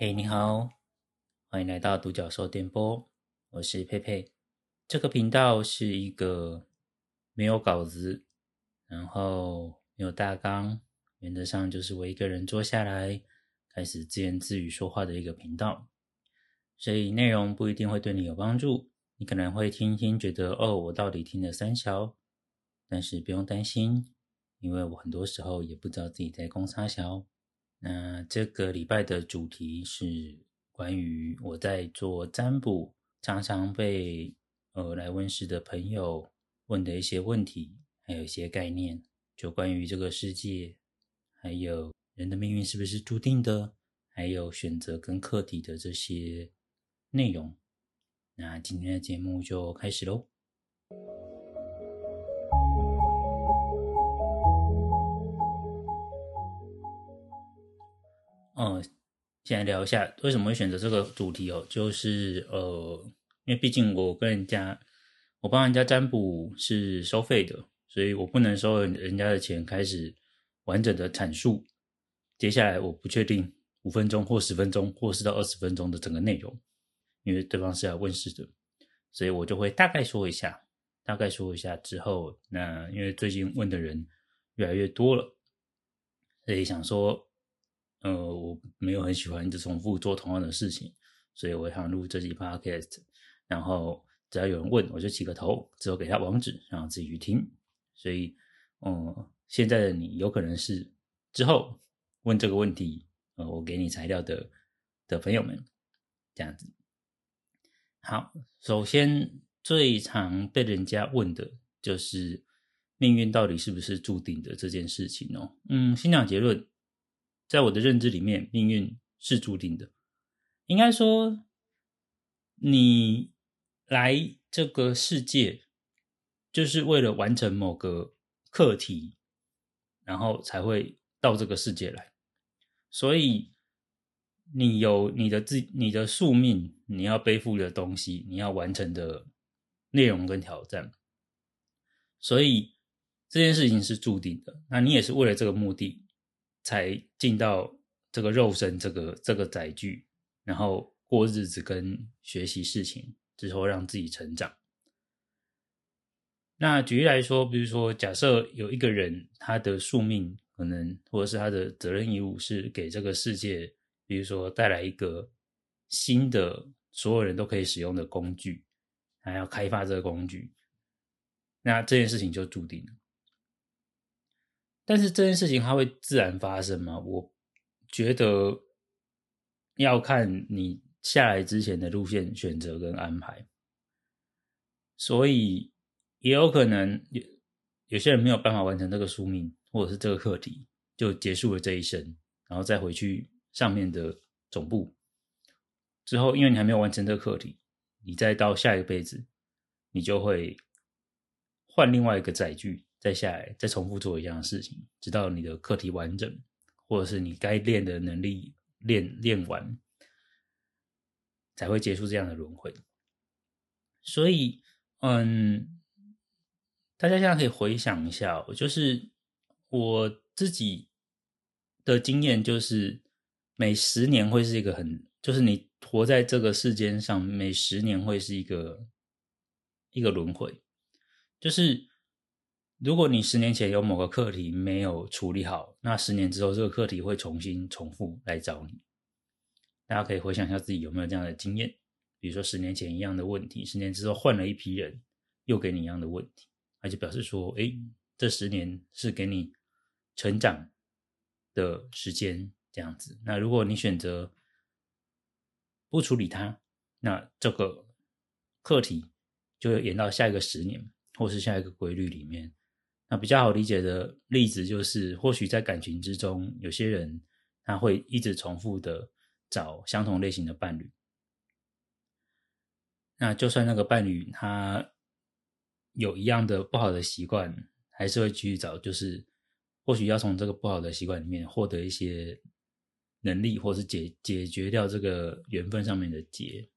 嘿，你好，欢迎来到独角兽电波，我是佩佩。这个频道是一个没有稿子，然后没有大纲，原则上就是我一个人坐下来开始自言自语说话的一个频道。所以内容不一定会对你有帮助，你可能会听听觉得哦，我到底听了三小，但是不用担心，因为我很多时候也不知道自己在攻啥小。那这个礼拜的主题是关于我在做占卜，常常被呃来问事的朋友问的一些问题，还有一些概念，就关于这个世界，还有人的命运是不是注定的，还有选择跟课题的这些内容。那今天的节目就开始喽。嗯，先来聊一下为什么会选择这个主题哦，就是呃，因为毕竟我跟人家，我帮人家占卜是收费的，所以我不能收人家的钱开始完整的阐述。接下来我不确定五分钟或十分钟或是到二十分钟的整个内容，因为对方是要问事的，所以我就会大概说一下，大概说一下之后，那因为最近问的人越来越多了，所以想说。呃，我没有很喜欢一直重复做同样的事情，所以我想录这集 podcast，然后只要有人问，我就起个头，之后给他网址，然后自己去听。所以，嗯，现在的你有可能是之后问这个问题，呃，我给你材料的的朋友们，这样子。好，首先最常被人家问的就是命运到底是不是注定的这件事情哦。嗯，先讲结论。在我的认知里面，命运是注定的。应该说，你来这个世界就是为了完成某个课题，然后才会到这个世界来。所以，你有你的自你的宿命，你要背负的东西，你要完成的内容跟挑战。所以，这件事情是注定的。那你也是为了这个目的。才进到这个肉身这个这个载具，然后过日子跟学习事情之后，让自己成长。那举例来说，比如说，假设有一个人，他的宿命可能，或者是他的责任义务是给这个世界，比如说带来一个新的所有人都可以使用的工具，还要开发这个工具，那这件事情就注定了。但是这件事情它会自然发生吗？我觉得要看你下来之前的路线选择跟安排，所以也有可能有有些人没有办法完成这个宿命或者是这个课题，就结束了这一生，然后再回去上面的总部之后，因为你还没有完成这个课题，你再到下一辈子，你就会换另外一个载具。再下来，再重复做一样的事情，直到你的课题完整，或者是你该练的能力练练完，才会结束这样的轮回。所以，嗯，大家现在可以回想一下，就是我自己的经验，就是每十年会是一个很，就是你活在这个世间上，每十年会是一个一个轮回，就是。如果你十年前有某个课题没有处理好，那十年之后这个课题会重新重复来找你。大家可以回想一下自己有没有这样的经验，比如说十年前一样的问题，十年之后换了一批人，又给你一样的问题，那就表示说，哎，这十年是给你成长的时间，这样子。那如果你选择不处理它，那这个课题就会延到下一个十年，或是下一个规律里面。那比较好理解的例子就是，或许在感情之中，有些人他会一直重复的找相同类型的伴侣。那就算那个伴侣他有一样的不好的习惯，还是会继续找，就是或许要从这个不好的习惯里面获得一些能力，或是解解决掉这个缘分上面的结，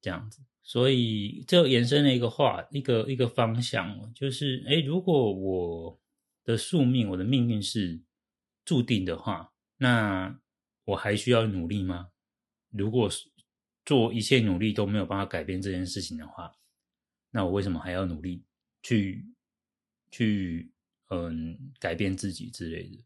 这样子。所以，这延伸了一个话，一个一个方向，就是，哎，如果我的宿命，我的命运是注定的话，那我还需要努力吗？如果做一切努力都没有办法改变这件事情的话，那我为什么还要努力去去嗯改变自己之类的？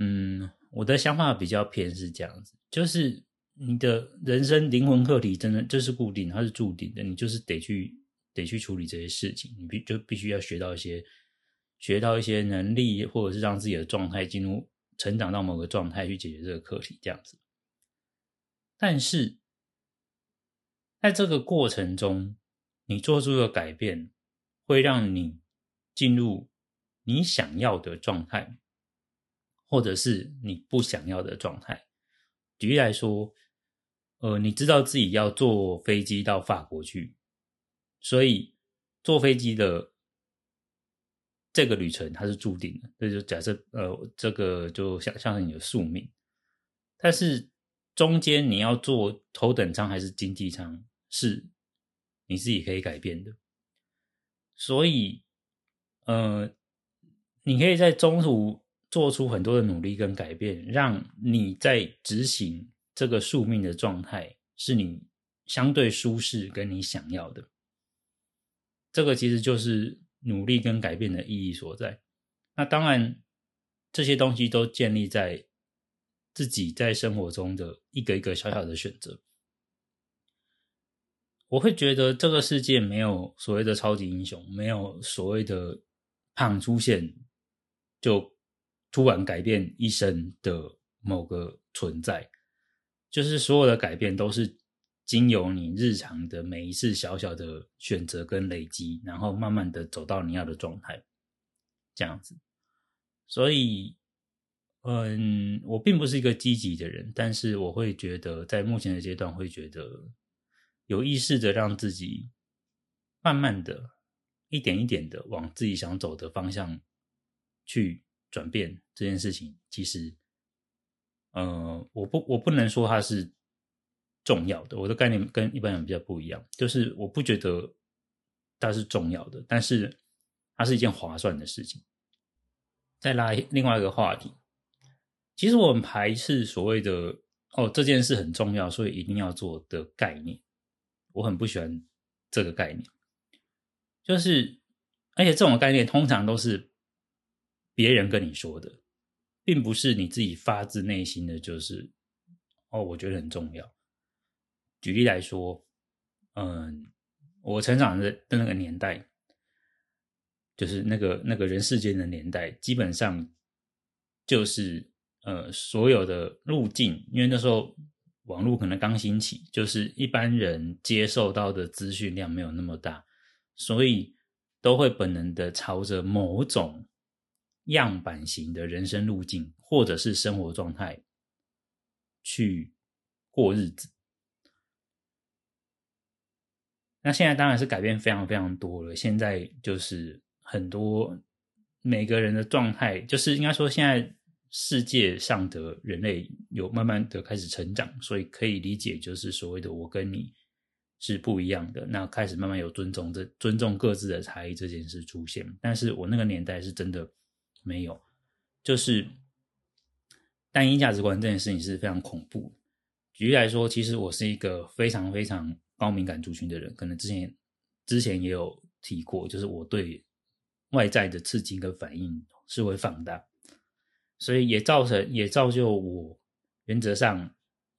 嗯，我的想法比较偏是这样子，就是你的人生灵魂课题真的就是固定，它是注定的，你就是得去得去处理这些事情，你必就必须要学到一些学到一些能力，或者是让自己的状态进入成长到某个状态去解决这个课题，这样子。但是在这个过程中，你做出的改变会让你进入你想要的状态。或者是你不想要的状态。举例来说，呃，你知道自己要坐飞机到法国去，所以坐飞机的这个旅程它是注定的。这就假设，呃，这个就像像是你的宿命。但是中间你要坐头等舱还是经济舱，是你自己可以改变的。所以，呃，你可以在中途。做出很多的努力跟改变，让你在执行这个宿命的状态是你相对舒适跟你想要的。这个其实就是努力跟改变的意义所在。那当然，这些东西都建立在自己在生活中的一个一个小小的选择。我会觉得这个世界没有所谓的超级英雄，没有所谓的胖出现就。突然改变一生的某个存在，就是所有的改变都是经由你日常的每一次小小的选择跟累积，然后慢慢的走到你要的状态，这样子。所以，嗯，我并不是一个积极的人，但是我会觉得，在目前的阶段，会觉得有意识的让自己慢慢的一点一点的往自己想走的方向去。转变这件事情，其实，呃，我不，我不能说它是重要的。我的概念跟一般人比较不一样，就是我不觉得它是重要的，但是它是一件划算的事情。再拉另外一个话题，其实我们排斥所谓的“哦，这件事很重要，所以一定要做”的概念，我很不喜欢这个概念。就是，而且这种概念通常都是。别人跟你说的，并不是你自己发自内心的，就是哦，我觉得很重要。举例来说，嗯，我成长的的那个年代，就是那个那个人世间的年代，基本上就是呃，所有的路径，因为那时候网络可能刚兴起，就是一般人接受到的资讯量没有那么大，所以都会本能的朝着某种。样板型的人生路径，或者是生活状态去过日子。那现在当然是改变非常非常多了。现在就是很多每个人的状态，就是应该说，现在世界上的人类有慢慢的开始成长，所以可以理解，就是所谓的我跟你是不一样的。那开始慢慢有尊重这尊重各自的差异这件事出现。但是我那个年代是真的。没有，就是单一价值观这件事情是非常恐怖。举例来说，其实我是一个非常非常高敏感族群的人，可能之前之前也有提过，就是我对外在的刺激跟反应是会放大，所以也造成也造就我原则上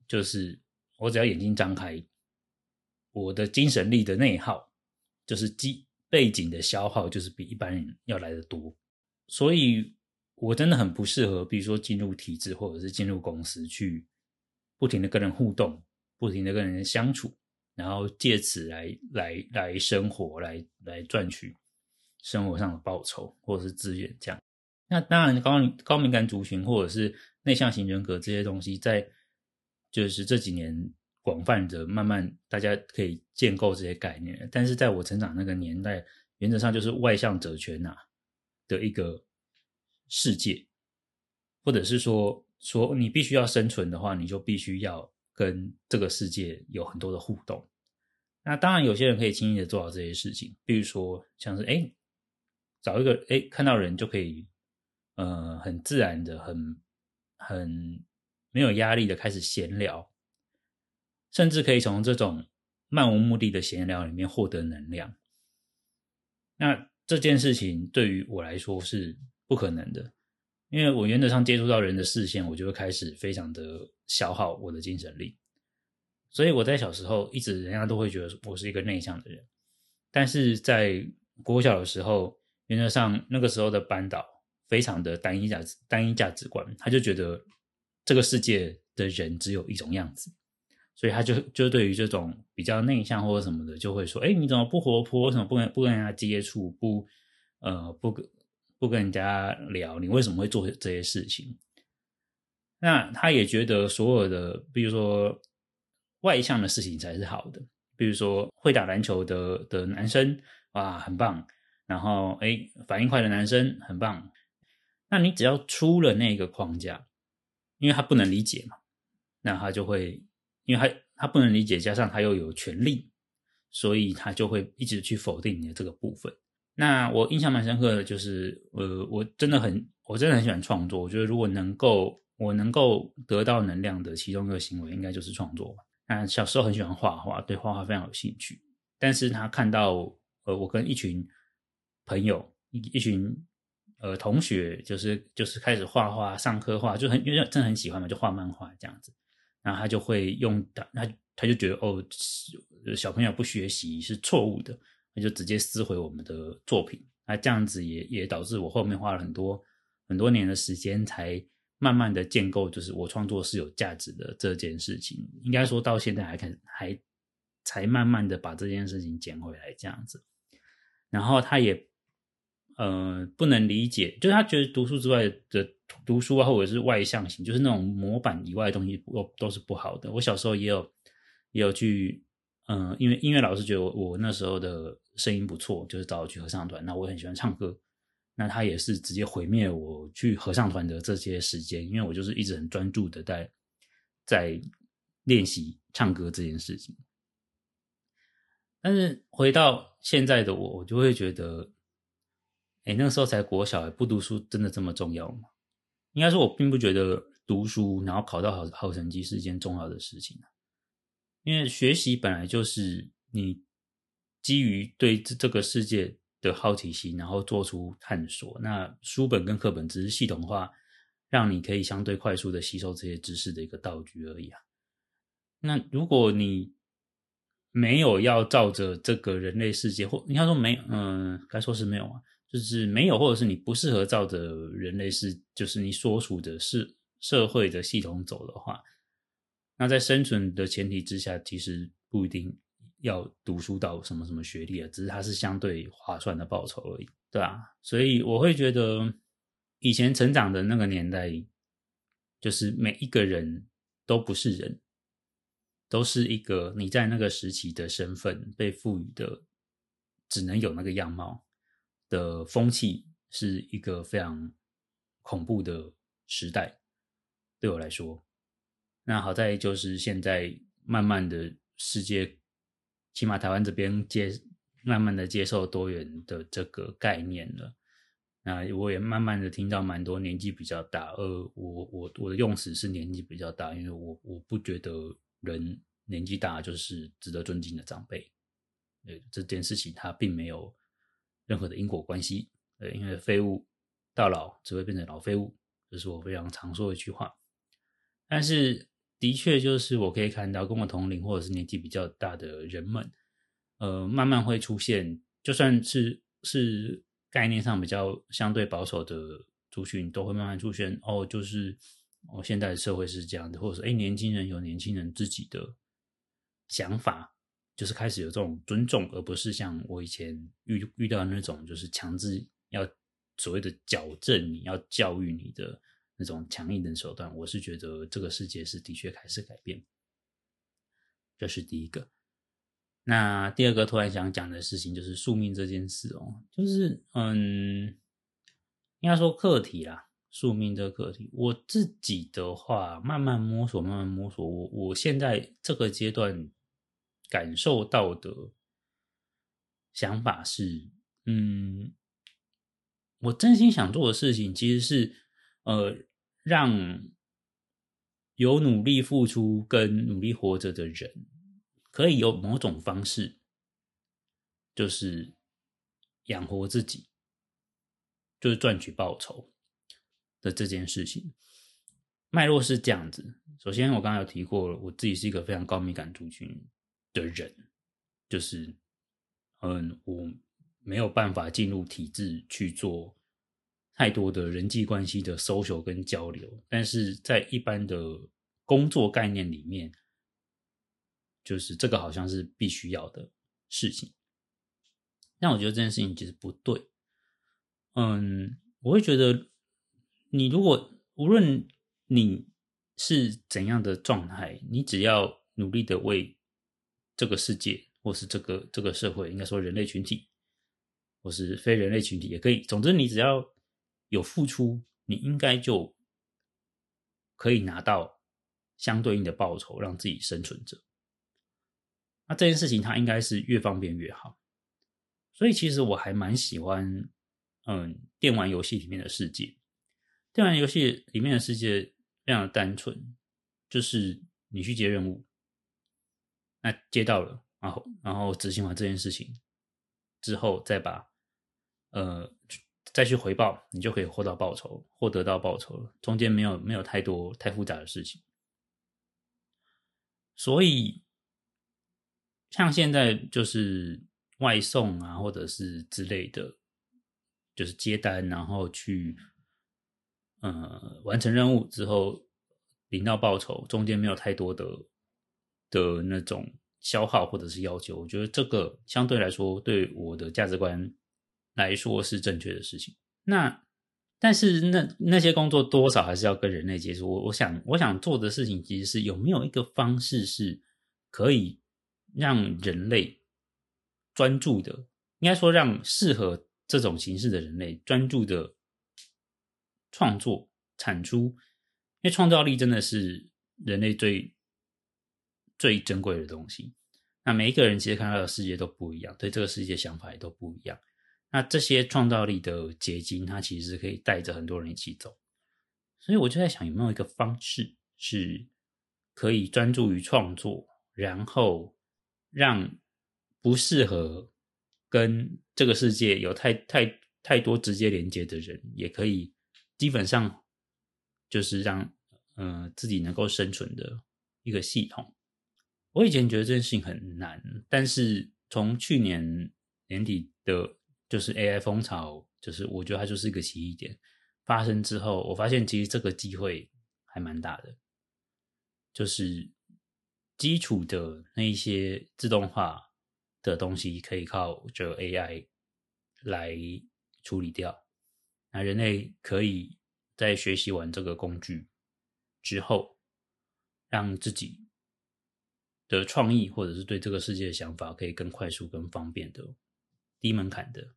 就是我只要眼睛张开，我的精神力的内耗就是基背景的消耗，就是比一般人要来的多。所以，我真的很不适合，比如说进入体制，或者是进入公司去不停的跟人互动，不停的跟人相处，然后借此来来来生活，来来赚取生活上的报酬或者是资源。这样，那当然高高敏感族群或者是内向型人格这些东西，在就是这几年广泛的慢慢大家可以建构这些概念，但是在我成长那个年代，原则上就是外向者圈呐。的一个世界，或者是说说你必须要生存的话，你就必须要跟这个世界有很多的互动。那当然，有些人可以轻易的做到这些事情，比如说像是哎，找一个哎看到人就可以，呃，很自然的、很很没有压力的开始闲聊，甚至可以从这种漫无目的的闲聊里面获得能量。那这件事情对于我来说是不可能的，因为我原则上接触到人的视线，我就会开始非常的消耗我的精神力。所以我在小时候一直人家都会觉得我是一个内向的人，但是在国小的时候，原则上那个时候的班导非常的单一价值单一价值观，他就觉得这个世界的人只有一种样子，所以他就就对于这种比较内向或者什么的，就会说：哎，你怎么不活泼？为什么不跟不跟人家接触？不呃不跟不跟人家聊？你为什么会做这些事情？那他也觉得所有的，比如说。外向的事情才是好的，比如说会打篮球的的男生，哇，很棒。然后，哎，反应快的男生很棒。那你只要出了那个框架，因为他不能理解嘛，那他就会，因为他他不能理解，加上他又有权利，所以他就会一直去否定你的这个部分。那我印象蛮深刻的，就是呃，我真的很，我真的很喜欢创作。我觉得如果能够我能够得到能量的其中一个行为，应该就是创作吧。那小时候很喜欢画画，对画画非常有兴趣。但是他看到呃，我跟一群朋友一一群呃同学，就是就是开始画画，上课画，就很因为真的很喜欢嘛，就画漫画这样子。然后他就会用他他就觉得哦，小朋友不学习是错误的，他就直接撕毁我们的作品。那这样子也也导致我后面花了很多很多年的时间才。慢慢的建构，就是我创作是有价值的这件事情，应该说到现在还肯还才慢慢的把这件事情捡回来这样子。然后他也呃不能理解，就是他觉得读书之外的读书啊，或者是外向型，就是那种模板以外的东西都都是不好的。我小时候也有也有去，嗯，因为音乐老师觉得我我那时候的声音不错，就是找我去合唱团，那我很喜欢唱歌。那他也是直接毁灭我去合唱团的这些时间，因为我就是一直很专注的在在练习唱歌这件事情。但是回到现在的我，我就会觉得，哎，那时候才国小，不读书真的这么重要吗？应该说，我并不觉得读书然后考到好好成绩是一件重要的事情因为学习本来就是你基于对这这个世界。的好奇心，然后做出探索。那书本跟课本只是系统化，让你可以相对快速的吸收这些知识的一个道具而已啊。那如果你没有要照着这个人类世界，或应该说没，嗯，该说是没有啊，就是没有，或者是你不适合照着人类世，就是你所处的是社会的系统走的话，那在生存的前提之下，其实不一定。要读书到什么什么学历啊？只是它是相对划算的报酬而已，对啊，所以我会觉得，以前成长的那个年代，就是每一个人都不是人，都是一个你在那个时期的身份被赋予的，只能有那个样貌的风气，是一个非常恐怖的时代。对我来说，那好在就是现在慢慢的世界。起码台湾这边接慢慢的接受多元的这个概念了，那我也慢慢的听到蛮多年纪比较大，呃，我我我的用词是年纪比较大，因为我我不觉得人年纪大就是值得尊敬的长辈，呃，这件事情它并没有任何的因果关系，呃，因为废物到老只会变成老废物，这是我非常常说的一句话，但是。的确，就是我可以看到跟我同龄或者是年纪比较大的人们，呃，慢慢会出现，就算是是概念上比较相对保守的族群，都会慢慢出现。哦，就是哦，现在的社会是这样的，或者说，哎，年轻人有年轻人自己的想法，就是开始有这种尊重，而不是像我以前遇遇到那种，就是强制要所谓的矫正你要教育你的。那种强硬的手段，我是觉得这个世界是的确开始改变，这是第一个。那第二个突然想讲的事情就是宿命这件事哦，就是嗯，应该说课题啦，宿命这个课题，我自己的话慢慢摸索，慢慢摸索。我我现在这个阶段感受到的想法是，嗯，我真心想做的事情其实是。呃，让有努力付出跟努力活着的人，可以有某种方式，就是养活自己，就是赚取报酬的这件事情。脉络是这样子。首先，我刚刚有提过了，我自己是一个非常高敏感族群的人，就是嗯，我没有办法进入体制去做。太多的人际关系的 social 跟交流，但是在一般的工作概念里面，就是这个好像是必须要的事情。但我觉得这件事情其实不对。嗯，我会觉得，你如果无论你是怎样的状态，你只要努力的为这个世界，或是这个这个社会，应该说人类群体，或是非人类群体也可以。总之，你只要。有付出，你应该就可以拿到相对应的报酬，让自己生存着。那这件事情，它应该是越方便越好。所以，其实我还蛮喜欢，嗯，电玩游戏里面的世界。电玩游戏里面的世界非常的单纯，就是你去接任务，那接到了，然后然后执行完这件事情之后，再把呃。再去回报，你就可以获到报酬，获得到报酬了。中间没有没有太多太复杂的事情，所以像现在就是外送啊，或者是之类的，就是接单，然后去呃完成任务之后领到报酬，中间没有太多的的那种消耗或者是要求。我觉得这个相对来说，对我的价值观。来说是正确的事情。那但是那那些工作多少还是要跟人类接触。我我想我想做的事情其实是有没有一个方式是可以让人类专注的，应该说让适合这种形式的人类专注的创作产出，因为创造力真的是人类最最珍贵的东西。那每一个人其实看到的世界都不一样，对这个世界想法也都不一样。那这些创造力的结晶，它其实可以带着很多人一起走，所以我就在想，有没有一个方式是可以专注于创作，然后让不适合跟这个世界有太太太多直接连接的人，也可以基本上就是让呃自己能够生存的一个系统。我以前觉得这件事情很难，但是从去年年底的。就是 AI 风潮，就是我觉得它就是一个奇异点发生之后，我发现其实这个机会还蛮大的，就是基础的那一些自动化的东西可以靠这 AI 来处理掉，那人类可以在学习完这个工具之后，让自己的创意或者是对这个世界的想法可以更快速、更方便的、低门槛的。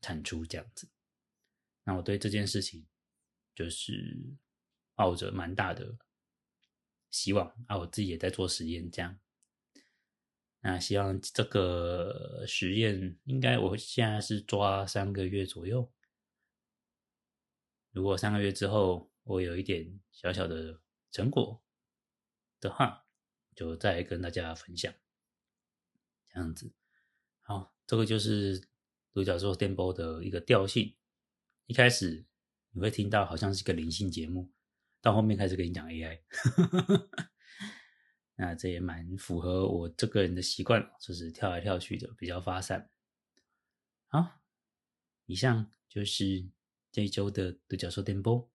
产出这样子，那我对这件事情就是抱着蛮大的希望啊！我自己也在做实验，这样。那希望这个实验应该我现在是抓三个月左右。如果三个月之后我有一点小小的成果的话，就再跟大家分享。这样子，好，这个就是。独角兽电波的一个调性，一开始你会听到好像是一个灵性节目，到后面开始跟你讲 AI，那这也蛮符合我这个人的习惯，就是跳来跳去的，比较发散。好，以上就是这一周的独角兽电波，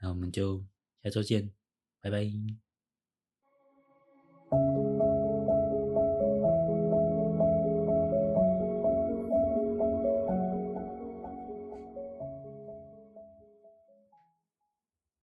那我们就下周见，拜拜。